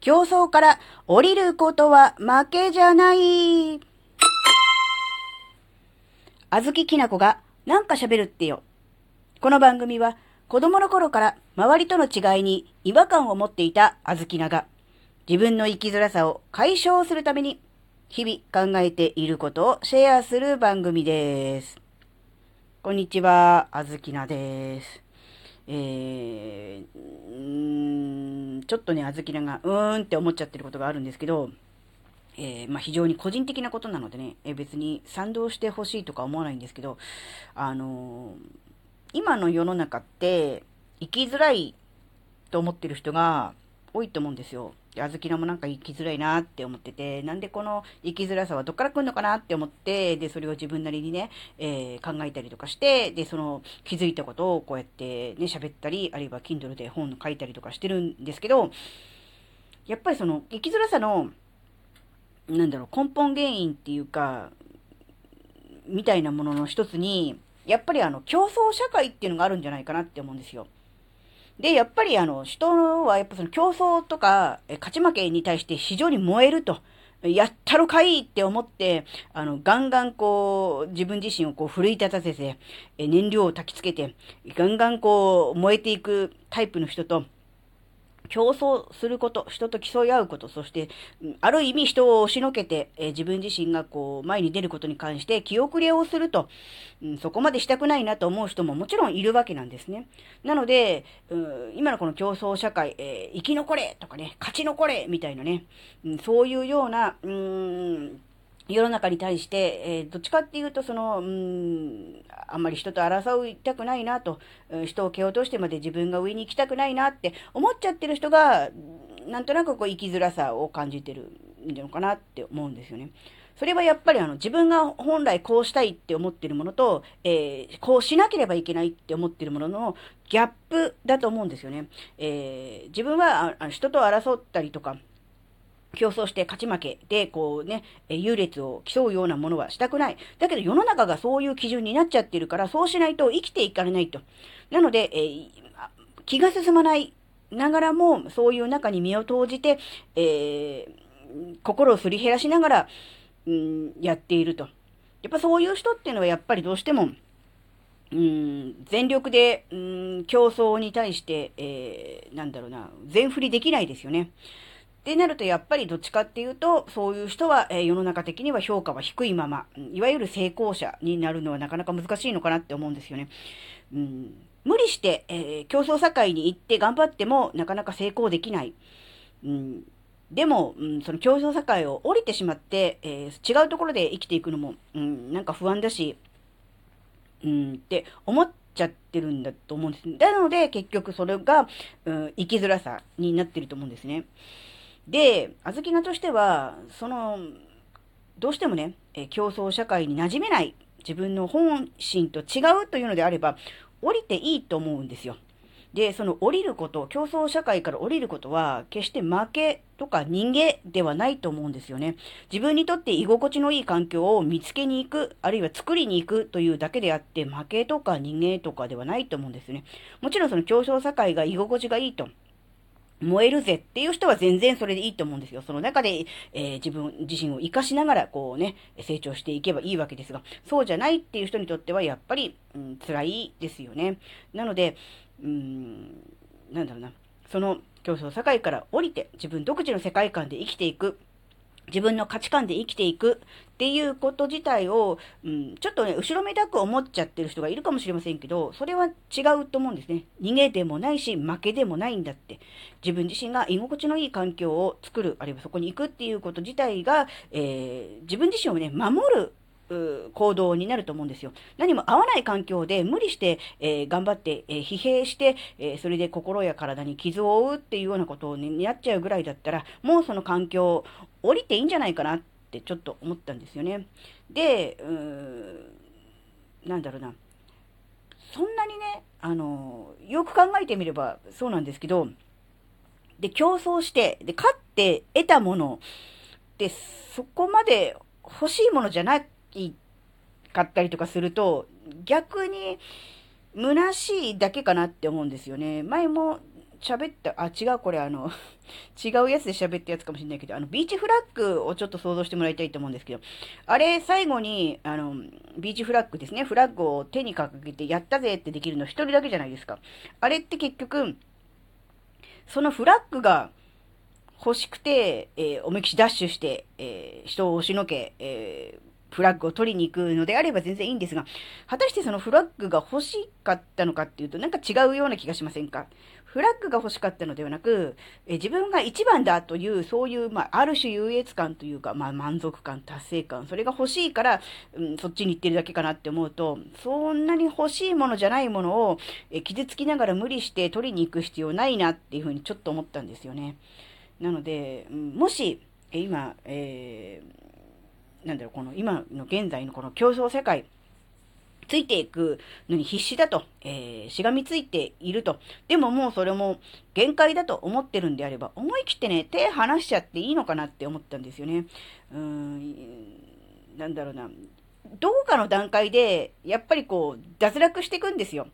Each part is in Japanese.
競争から降りることは負けじゃない。あずききなこがなんか喋るってよ。この番組は子供の頃から周りとの違いに違和感を持っていたあずきなが自分の生きづらさを解消するために日々考えていることをシェアする番組です。こんにちは、あずきなです。えー、ちょっとね、あずきながうーんって思っちゃってることがあるんですけど、えー、まあ、非常に個人的なことなのでね、えー、別に賛同してほしいとか思わないんですけど、あの今の世の中って生きづらいと思ってる人が多いと思うんですよ。で、あずきらもなんか生きづらいなって思ってて、なんでこの生きづらさはどっから来るのかなって思って、で、それを自分なりにね、えー、考えたりとかして、で、その気づいたことをこうやってね、喋ったり、あるいは Kindle で本書いたりとかしてるんですけど、やっぱりその生きづらさの、なんだろう、根本原因っていうか、みたいなものの一つに、やっぱりあの、競争社会っていうのがあるんじゃないかなって思うんですよ。で、やっぱりあの、人はやっぱその競争とか、勝ち負けに対して非常に燃えると。やったろかいって思って、あの、ガンガンこう、自分自身をこう、奮い立たせて、燃料を焚きつけて、ガンガンこう、燃えていくタイプの人と、競争すること、人と競い合うこと、そして、ある意味人を押しのけて、え、自分自身がこう、前に出ることに関して気遅れをすると、うん、そこまでしたくないなと思う人ももちろんいるわけなんですね。なので、うん、今のこの競争社会、えー、生き残れとかね、勝ち残れみたいなね、うん、そういうような、うん、世の中に対して、えー、どっちかっていうと、その、うん、あんまり人と争いたくないなと、人を蹴落としてまで自分が上に行きたくないなって思っちゃってる人が、なんとなくこう生きづらさを感じてるんじゃないかなって思うんですよね。それはやっぱりあの自分が本来こうしたいって思ってるものと、えー、こうしなければいけないって思ってるもののギャップだと思うんですよね。えー、自分はあ人と争ったりとか、競争して勝ち負けで、こうね、優劣を競うようなものはしたくない。だけど世の中がそういう基準になっちゃってるから、そうしないと生きていかれないと。なので、えー、気が進まないながらも、そういう中に身を投じて、えー、心をすり減らしながら、うん、やっていると。やっぱそういう人っていうのはやっぱりどうしても、うん、全力で、うん、競争に対して、えー、なんだろうな、全振りできないですよね。ってなると、やっぱりどっちかっていうと、そういう人は、え、世の中的には評価は低いまま、いわゆる成功者になるのはなかなか難しいのかなって思うんですよね。うん、無理して、えー、競争社会に行って頑張ってもなかなか成功できない。うん、でも、うん、その競争社会を降りてしまって、えー、違うところで生きていくのも、うん、なんか不安だし、うん、って思っちゃってるんだと思うんです。なので、結局それが、うん、生きづらさになってると思うんですね。で、あずきなとしては、その、どうしてもね、え競争社会に馴染めない自分の本心と違うというのであれば、降りていいと思うんですよ。で、その降りること、競争社会から降りることは、決して負けとか人間ではないと思うんですよね。自分にとって居心地のいい環境を見つけに行く、あるいは作りに行くというだけであって、負けとか人間とかではないと思うんですよね。もちろんその競争社会が居心地がいいと。燃えるぜっていう人は全然それでいいと思うんですよ。その中で、えー、自分自身を活かしながら、こうね、成長していけばいいわけですが、そうじゃないっていう人にとっては、やっぱり、うん、辛いですよね。なので、うん、なんだろうな。その競争社会から降りて、自分独自の世界観で生きていく。自分の価値観で生きていくっていうこと自体を、うん、ちょっとね、後ろめたく思っちゃってる人がいるかもしれませんけど、それは違うと思うんですね。逃げでもないし、負けでもないんだって。自分自身が居心地のいい環境を作る、あるいはそこに行くっていうこと自体が、えー、自分自身をね、守る行動になると思うんですよ。何も合わない環境で無理して、えー、頑張って、えー、疲弊して、えー、それで心や体に傷を負うっていうようなことをね、やっちゃうぐらいだったら、もうその環境降りていいんじゃないかなってちょっと思ったんですよね。で、うん、なんだろうな。そんなにね、あの、よく考えてみればそうなんですけど、で、競争して、で、勝って得たもので、そこまで欲しいものじゃないいかったりとかすると、逆に虚しいだけかなって思うんですよね。前も喋った、あ、違う、これあの、違うやつで喋ったやつかもしれないけど、あの、ビーチフラッグをちょっと想像してもらいたいと思うんですけど、あれ、最後に、あの、ビーチフラッグですね、フラッグを手に掲げて、やったぜってできるの一人だけじゃないですか。あれって結局、そのフラッグが欲しくて、えー、おめきしダッシュして、えー、人を押しのけ、えー、フラッグを取りに行くのであれば全然いいんですが、果たしてそのフラッグが欲しかったのかっていうと、なんか違うような気がしませんか？フラッグが欲しかったのではなく、え自分が一番だという、そういう、まあ、ある種優越感というか、まあ、満足感、達成感、それが欲しいから、うん、そっちに行ってるだけかなって思うと、そんなに欲しいものじゃないものを、え傷つきながら無理して取りに行く必要ないなっていうふうにちょっと思ったんですよね。なので、もし、今、えーなんだろう、この今の現在のこの競争世界、ついていくのに必死だと、えー、しがみついていると。でももうそれも限界だと思ってるんであれば、思い切ってね、手離しちゃっていいのかなって思ったんですよね。うーん、なんだろうな。どこかの段階で、やっぱりこう、脱落していくんですよ。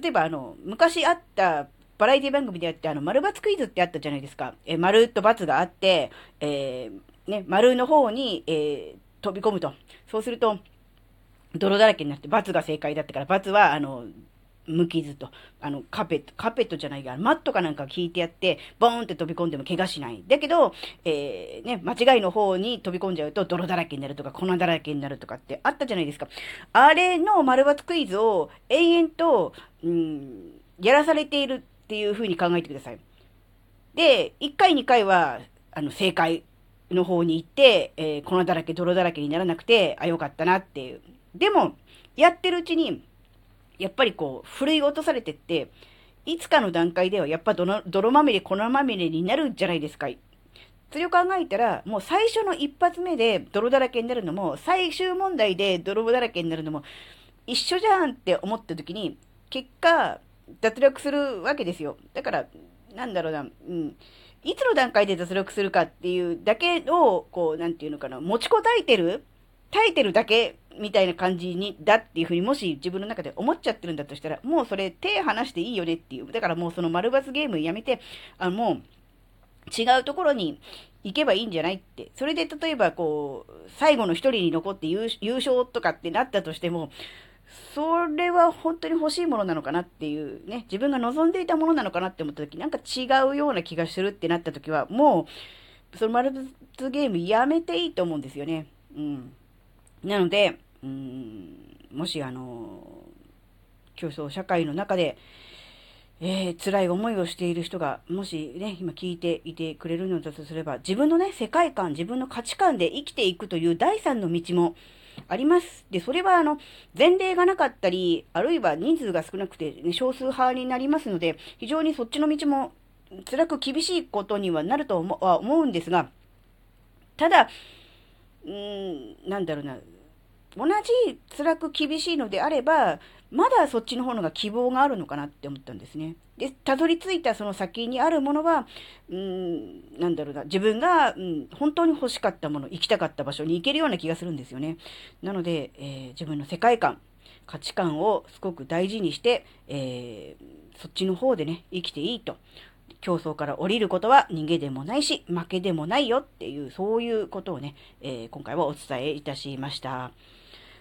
例えばあの、昔あったバラエティ番組であって、あの、丸抜クイズってあったじゃないですか。え、丸と×があって、えーね、丸の方に、えー、飛び込むと。そうすると、泥だらけになって、×が正解だったから、×は、あの、無傷と、あの、カーペット、カーペットじゃないや、マットかなんか引いてやって、ボーンって飛び込んでも怪我しない。だけど、えー、ね、間違いの方に飛び込んじゃうと泥だらけになるとか、粉だらけになるとかってあったじゃないですか。あれの丸抜クイズを延々と、うん、やらされているっていう風に考えてください。で、1回2回は、あの、正解の方に行って、えー、粉だらけ、泥だらけにならなくて、あ、よかったなっていう。でも、やってるうちに、やっぱりこう、ふるい落とされてって、いつかの段階ではやっぱ泥泥まみれ、粉まみれになるじゃないですか。それを考えたら、もう最初の一発目で泥だらけになるのも、最終問題で泥だらけになるのも、一緒じゃんって思った時に、結果、脱落するわけですよ。だから、なんだろうな、うん。いつの段階で脱力するかっていうだけを、こう、なんていうのかな、持ちこたえてる耐えてるだけみたいな感じに、だっていうふうにもし自分の中で思っちゃってるんだとしたら、もうそれ手離していいよねっていう。だからもうその丸抜ゲームやめて、あのもう違うところに行けばいいんじゃないって。それで例えばこう、最後の一人に残って優勝とかってなったとしても、それは本当に欲しいものなのかなっていうね、自分が望んでいたものなのかなって思った時、なんか違うような気がするってなった時は、もう、そのマルツゲームやめていいと思うんですよね。うん。なので、うん、もしあの、競争社会の中で、えー、辛い思いをしている人が、もしね、今聞いていてくれるのだとすれば、自分のね、世界観、自分の価値観で生きていくという第三の道も、あります。で、それはあの、前例がなかったり、あるいは人数が少なくて、ね、少数派になりますので、非常にそっちの道も辛く厳しいことにはなるとは思うんですが、ただ、うーん、なんだろうな、同じ辛く厳しいのであれば、まだそっちの方のが希望があるのかなって思ったんですね。で、たどり着いたその先にあるものは、うん、なんだろうな、自分が、うん、本当に欲しかったもの、行きたかった場所に行けるような気がするんですよね。なので、えー、自分の世界観、価値観をすごく大事にして、えー、そっちの方でね、生きていいと。競争から降りることは逃げでもないし、負けでもないよっていう、そういうことをね、えー、今回はお伝えいたしました。